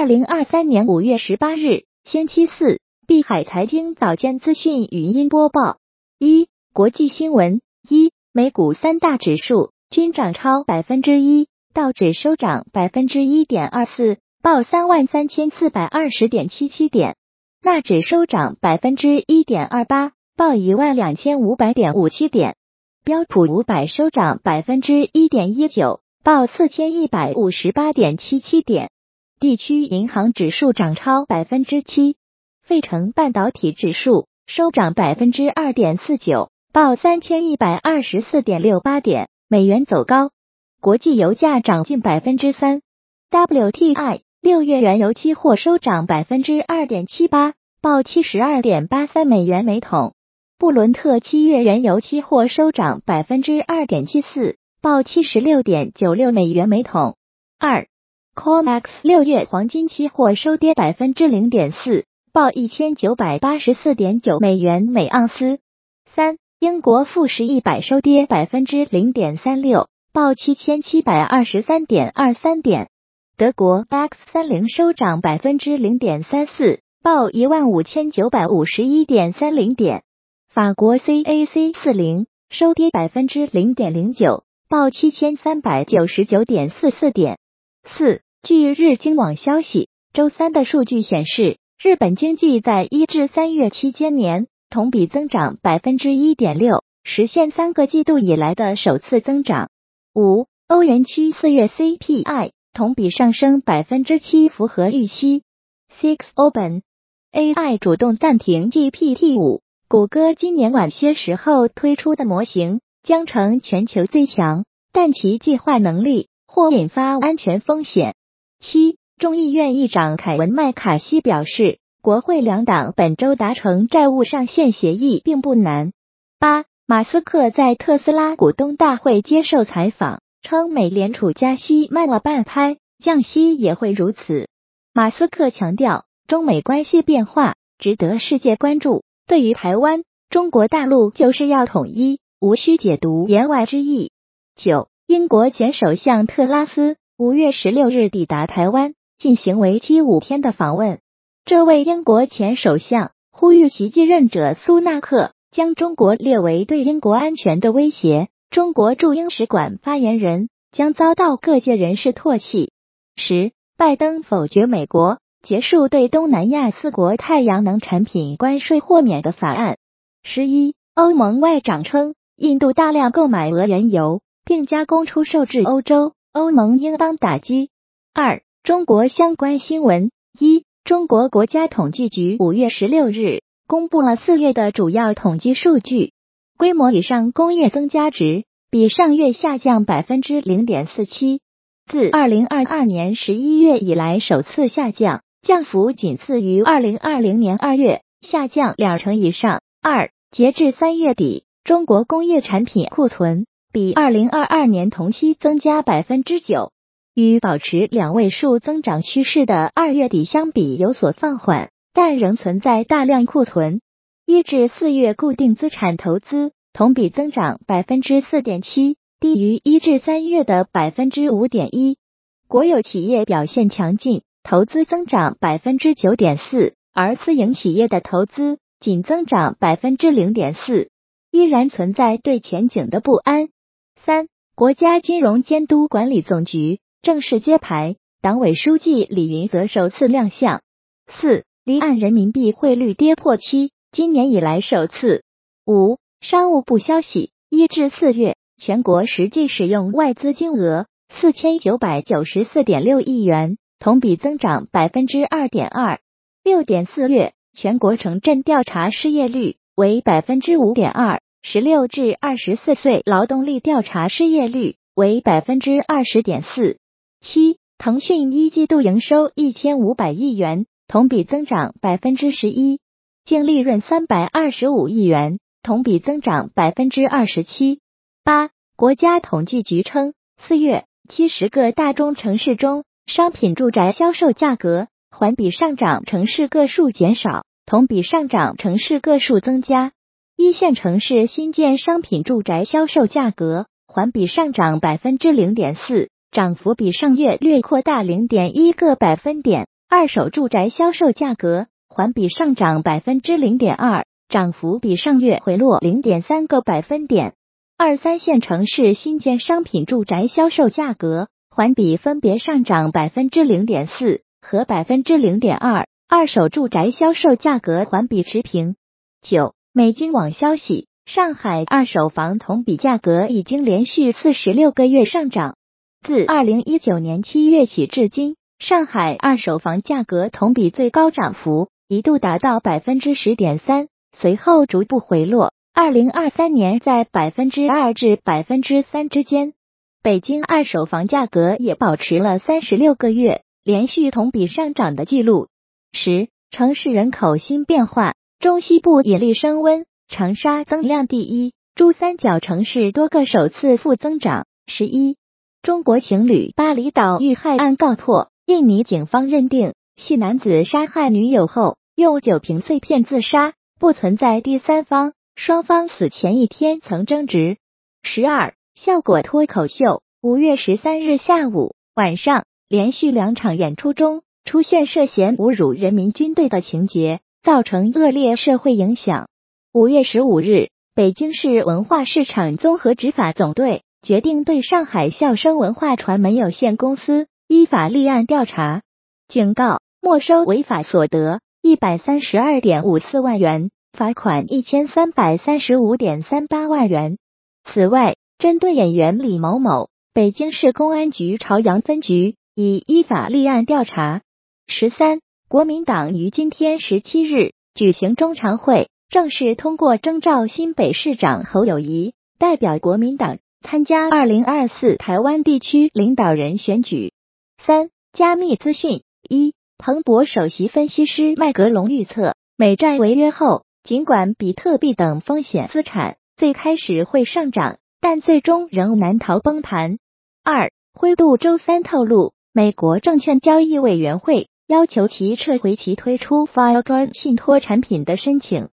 二零二三年五月十八日，星期四，碧海财经早间资讯语音播报：一、国际新闻：一、美股三大指数均涨超百分之一，道指收涨百分之一点二四，报三万三千四百二十点七七点；纳指收涨百分之一点二八，报一万两千五百点五七点；标普五百收涨百分之一点一九，报四千一百五十八点七七点。地区银行指数涨超百分之七，费城半导体指数收涨百分之二点四九，报三千一百二十四点六八点。美元走高，国际油价涨近百分之三。WTI 六月原油期货收涨百分之二点七八，报七十二点八三美元每桶。布伦特七月原油期货收涨百分之二点七四，报七十六点九六美元每桶。二 COMEX 六月黄金期货收跌百分之零点四，报一千九百八十四点九美元每盎司。三、英国富时一百收跌百分之零点三六，报七千七百二十三点二三点。德国 DAX 三零收涨百分之零点三四，报一万五千九百五十一点三零点。法国 CAC 四零收跌百分之零点零九，报七千三百九十九点四四点。四，据日经网消息，周三的数据显示，日本经济在一至三月期间年同比增长百分之一点六，实现三个季度以来的首次增长。五，欧元区四月 CPI 同比上升百分之七，符合预期。Six Open AI 主动暂停 GPT 五，谷歌今年晚些时候推出的模型将成全球最强，但其计划能力。或引发安全风险。七，众议院议长凯文麦卡锡表示，国会两党本周达成债务上限协议并不难。八，马斯克在特斯拉股东大会接受采访，称美联储加息慢了半拍，降息也会如此。马斯克强调，中美关系变化值得世界关注。对于台湾，中国大陆就是要统一，无需解读言外之意。九。英国前首相特拉斯五月十六日抵达台湾，进行为期五天的访问。这位英国前首相呼吁其继任者苏纳克将中国列为对英国安全的威胁。中国驻英使馆发言人将遭到各界人士唾弃。十，拜登否决美国结束对东南亚四国太阳能产品关税豁免的法案。十一，欧盟外长称，印度大量购买俄原油。并加工出售至欧洲，欧盟应当打击。二、中国相关新闻：一、中国国家统计局五月十六日公布了四月的主要统计数据，规模以上工业增加值比上月下降百分之零点四七，自二零二二年十一月以来首次下降，降幅仅次于二零二零年二月，下降两成以上。二、截至三月底，中国工业产品库存。比二零二二年同期增加百分之九，与保持两位数增长趋势的二月底相比有所放缓，但仍存在大量库存。一至四月固定资产投资同比增长百分之四点七，低于一至三月的百分之五点一。国有企业表现强劲，投资增长百分之九点四，而私营企业的投资仅增长百分之零点四，依然存在对前景的不安。三、国家金融监督管理总局正式揭牌，党委书记李云泽首次亮相。四、离岸人民币汇率跌破七，今年以来首次。五、商务部消息，一至四月，全国实际使用外资金额四千九百九十四点六亿元，同比增长百分之二点二。六点四月，全国城镇调查失业率为百分之五点二。十六至二十四岁劳动力调查失业率为百分之二十点四七。腾讯一季度营收一千五百亿元，同比增长百分之十一，净利润三百二十五亿元，同比增长百分之二十七。八，国家统计局称，四月七十个大中城市中，商品住宅销售价格环比上涨城市个数减少，同比上涨城市个数增加。一线城市新建商品住宅销售价格环比上涨百分之零点四，涨幅比上月略扩大零点一个百分点。二手住宅销售价格环比上涨百分之零点二，涨幅比上月回落零点三个百分点。二三线城市新建商品住宅销售价格环比分别上涨百分之零点四和百分之零点二，二手住宅销售价格环比持平。九，美金网消息，上海二手房同比价格已经连续四十六个月上涨，自二零一九年七月起至今。上海二手房价格同比最高涨幅一度达到百分之十点三，随后逐步回落。二零二三年在百分之二至百分之三之间。北京二手房价格也保持了三十六个月连续同比上涨的记录。十、城市人口新变化，中西部引力升温，长沙增量第一，珠三角城市多个首次负增长。十一、中国情侣巴厘岛遇害案告破。印尼警方认定，系男子杀害女友后用酒瓶碎片自杀，不存在第三方。双方死前一天曾争执。十二，效果脱口秀，五月十三日下午晚上，连续两场演出中出现涉嫌侮辱人民军队的情节，造成恶劣社会影响。五月十五日，北京市文化市场综合执法总队决定对上海笑声文化传媒有限公司。依法立案调查，警告，没收违法所得一百三十二点五四万元，罚款一千三百三十五点三八万元。此外，针对演员李某某，北京市公安局朝阳分局已依法立案调查。十三，国民党于今天十七日举行中常会，正式通过征召新北市长侯友谊代表国民党参加二零二四台湾地区领导人选举。三、加密资讯一，彭博首席分析师麦格龙预测，美债违约后，尽管比特币等风险资产最开始会上涨，但最终仍难逃崩盘。二、灰度周三透露，美国证券交易委员会要求其撤回其推出 Fileguard 信托产品的申请。